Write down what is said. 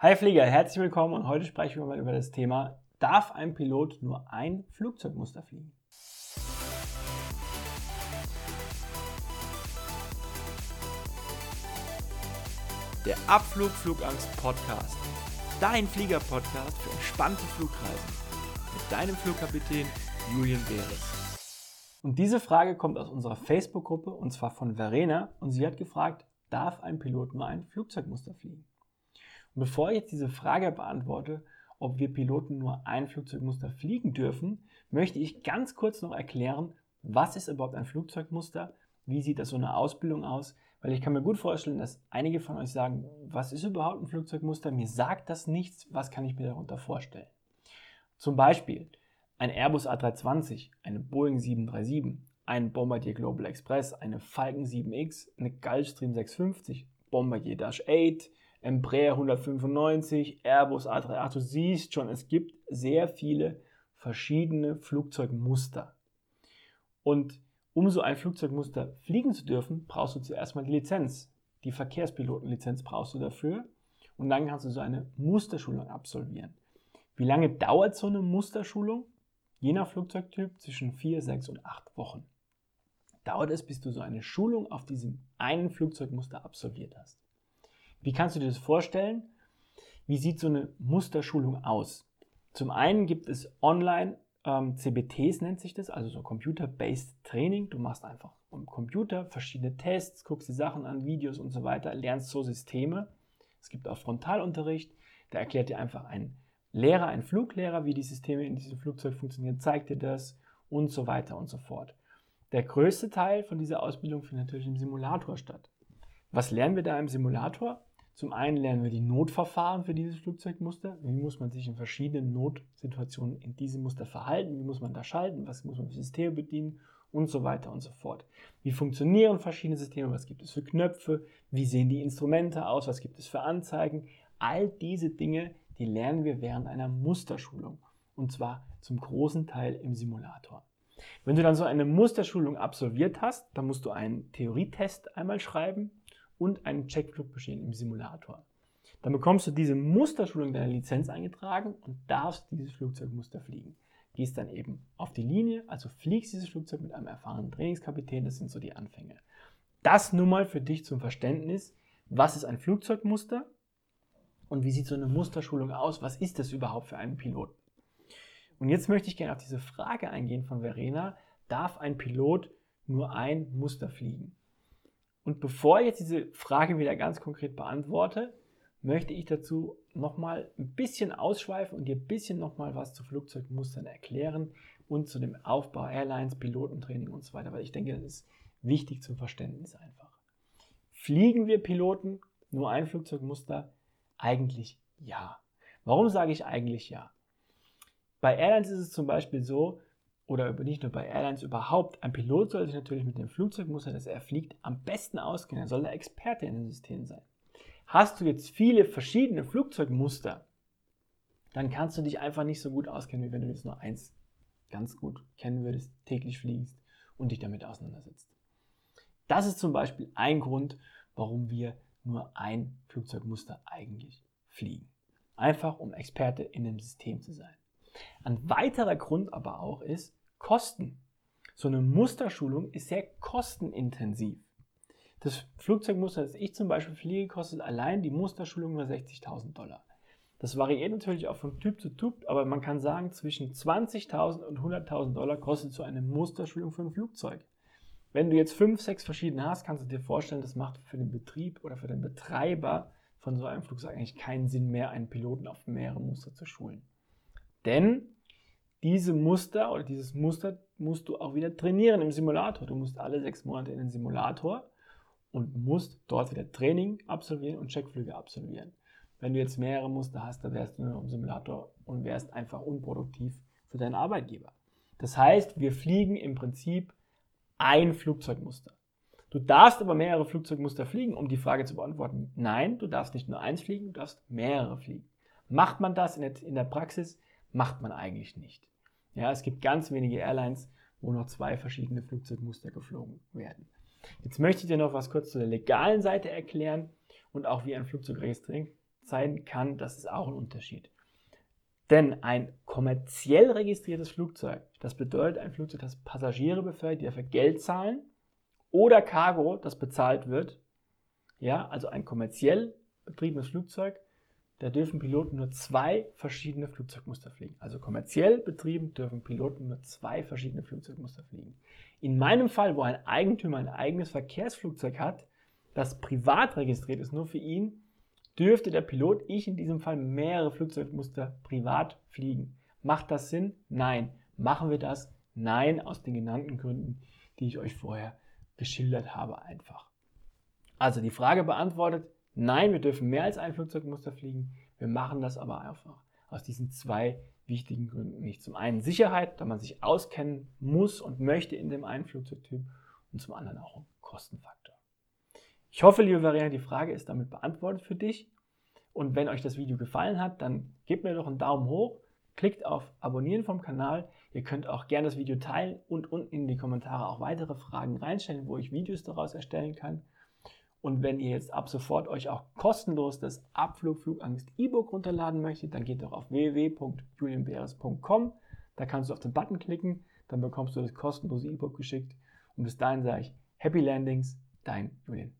Hi Flieger, herzlich willkommen und heute sprechen wir mal über das Thema, darf ein Pilot nur ein Flugzeugmuster fliegen? Der Abflug Flugangst Podcast. Dein Flieger-Podcast für entspannte Flugreisen. Mit deinem Flugkapitän Julian Beres. Und diese Frage kommt aus unserer Facebook-Gruppe und zwar von Verena und sie hat gefragt, darf ein Pilot nur ein Flugzeugmuster fliegen? Und bevor ich jetzt diese Frage beantworte, ob wir Piloten nur ein Flugzeugmuster fliegen dürfen, möchte ich ganz kurz noch erklären, was ist überhaupt ein Flugzeugmuster, wie sieht das so eine Ausbildung aus, weil ich kann mir gut vorstellen, dass einige von euch sagen, was ist überhaupt ein Flugzeugmuster, mir sagt das nichts, was kann ich mir darunter vorstellen. Zum Beispiel ein Airbus A320, eine Boeing 737, ein Bombardier Global Express, eine Falcon 7X, eine Gulfstream 650, Bombardier Dash 8, Embraer 195, Airbus A380. Du siehst schon, es gibt sehr viele verschiedene Flugzeugmuster. Und um so ein Flugzeugmuster fliegen zu dürfen, brauchst du zuerst mal die Lizenz. Die Verkehrspilotenlizenz brauchst du dafür. Und dann kannst du so eine Musterschulung absolvieren. Wie lange dauert so eine Musterschulung? Je nach Flugzeugtyp zwischen 4, 6 und 8 Wochen. Dauert es, bis du so eine Schulung auf diesem einen Flugzeugmuster absolviert hast. Wie kannst du dir das vorstellen? Wie sieht so eine Musterschulung aus? Zum einen gibt es online ähm, CBTs nennt sich das, also so Computer-Based Training. Du machst einfach am Computer verschiedene Tests, guckst die Sachen an, Videos und so weiter, lernst so Systeme. Es gibt auch Frontalunterricht, da erklärt dir einfach ein Lehrer, ein Fluglehrer, wie die Systeme in diesem Flugzeug funktionieren, zeigt dir das und so weiter und so fort. Der größte Teil von dieser Ausbildung findet natürlich im Simulator statt. Was lernen wir da im Simulator? Zum einen lernen wir die Notverfahren für dieses Flugzeugmuster. Wie muss man sich in verschiedenen Notsituationen in diesem Muster verhalten? Wie muss man da schalten? Was muss man für Systeme bedienen? Und so weiter und so fort. Wie funktionieren verschiedene Systeme? Was gibt es für Knöpfe? Wie sehen die Instrumente aus? Was gibt es für Anzeigen? All diese Dinge, die lernen wir während einer Musterschulung. Und zwar zum großen Teil im Simulator. Wenn du dann so eine Musterschulung absolviert hast, dann musst du einen Theorietest einmal schreiben und einen Checkflug bestehen im Simulator. Dann bekommst du diese Musterschulung deiner Lizenz eingetragen und darfst dieses Flugzeugmuster fliegen. Gehst dann eben auf die Linie, also fliegst dieses Flugzeug mit einem erfahrenen Trainingskapitän, das sind so die Anfänge. Das nun mal für dich zum Verständnis, was ist ein Flugzeugmuster und wie sieht so eine Musterschulung aus, was ist das überhaupt für einen Piloten? Und jetzt möchte ich gerne auf diese Frage eingehen von Verena, darf ein Pilot nur ein Muster fliegen? Und bevor ich jetzt diese Frage wieder ganz konkret beantworte, möchte ich dazu nochmal ein bisschen ausschweifen und dir ein bisschen nochmal was zu Flugzeugmustern erklären und zu dem Aufbau Airlines, Pilotentraining und so weiter, weil ich denke, das ist wichtig zum Verständnis einfach. Fliegen wir Piloten nur ein Flugzeugmuster? Eigentlich ja. Warum sage ich eigentlich ja? Bei Airlines ist es zum Beispiel so, oder nicht nur bei Airlines überhaupt, ein Pilot sollte sich natürlich mit dem Flugzeugmuster, das er fliegt, am besten auskennen. Er soll der Experte in dem System sein. Hast du jetzt viele verschiedene Flugzeugmuster, dann kannst du dich einfach nicht so gut auskennen, wie wenn du jetzt nur eins ganz gut kennen würdest, täglich fliegst und dich damit auseinandersetzt. Das ist zum Beispiel ein Grund, warum wir nur ein Flugzeugmuster eigentlich fliegen. Einfach um Experte in dem System zu sein. Ein weiterer Grund aber auch ist, Kosten. So eine Musterschulung ist sehr kostenintensiv. Das Flugzeugmuster, das ich zum Beispiel fliege, kostet allein die Musterschulung nur 60.000 Dollar. Das variiert natürlich auch von Typ zu Typ, aber man kann sagen, zwischen 20.000 und 100.000 Dollar kostet so eine Musterschulung für ein Flugzeug. Wenn du jetzt fünf, sechs verschiedene hast, kannst du dir vorstellen, das macht für den Betrieb oder für den Betreiber von so einem Flugzeug eigentlich keinen Sinn mehr, einen Piloten auf mehrere Muster zu schulen. Denn diese Muster oder dieses Muster musst du auch wieder trainieren im Simulator. Du musst alle sechs Monate in den Simulator und musst dort wieder Training absolvieren und Checkflüge absolvieren. Wenn du jetzt mehrere Muster hast, dann wärst du nur im Simulator und wärst einfach unproduktiv für deinen Arbeitgeber. Das heißt, wir fliegen im Prinzip ein Flugzeugmuster. Du darfst aber mehrere Flugzeugmuster fliegen, um die Frage zu beantworten. Nein, du darfst nicht nur eins fliegen, du darfst mehrere fliegen. Macht man das in der, in der Praxis? Macht man eigentlich nicht. Ja, es gibt ganz wenige Airlines, wo noch zwei verschiedene Flugzeugmuster geflogen werden. Jetzt möchte ich dir noch was kurz zu der legalen Seite erklären und auch wie ein Flugzeugregistrierung sein kann, das ist auch ein Unterschied. Denn ein kommerziell registriertes Flugzeug, das bedeutet ein Flugzeug, das Passagiere befördert, die dafür Geld zahlen, oder Cargo, das bezahlt wird. Ja, also ein kommerziell betriebenes Flugzeug, da dürfen Piloten nur zwei verschiedene Flugzeugmuster fliegen. Also kommerziell betrieben dürfen Piloten nur zwei verschiedene Flugzeugmuster fliegen. In meinem Fall, wo ein Eigentümer ein eigenes Verkehrsflugzeug hat, das privat registriert ist, nur für ihn, dürfte der Pilot, ich in diesem Fall, mehrere Flugzeugmuster privat fliegen. Macht das Sinn? Nein. Machen wir das? Nein, aus den genannten Gründen, die ich euch vorher geschildert habe, einfach. Also die Frage beantwortet, nein, wir dürfen mehr als ein Flugzeugmuster fliegen. Wir machen das aber einfach aus diesen zwei wichtigen Gründen nicht. Zum einen Sicherheit, da man sich auskennen muss und möchte in dem einen Flugzeugtyp und zum anderen auch Kostenfaktor. Ich hoffe, liebe Verena, die Frage ist damit beantwortet für dich. Und wenn euch das Video gefallen hat, dann gebt mir doch einen Daumen hoch, klickt auf Abonnieren vom Kanal. Ihr könnt auch gerne das Video teilen und unten in die Kommentare auch weitere Fragen reinstellen, wo ich Videos daraus erstellen kann. Und wenn ihr jetzt ab sofort euch auch kostenlos das Abflug Flugangst E-Book runterladen möchtet, dann geht doch auf www.julienbeeres.com. Da kannst du auf den Button klicken, dann bekommst du das kostenlose E-Book geschickt. Und bis dahin sage ich Happy Landings, dein Julian.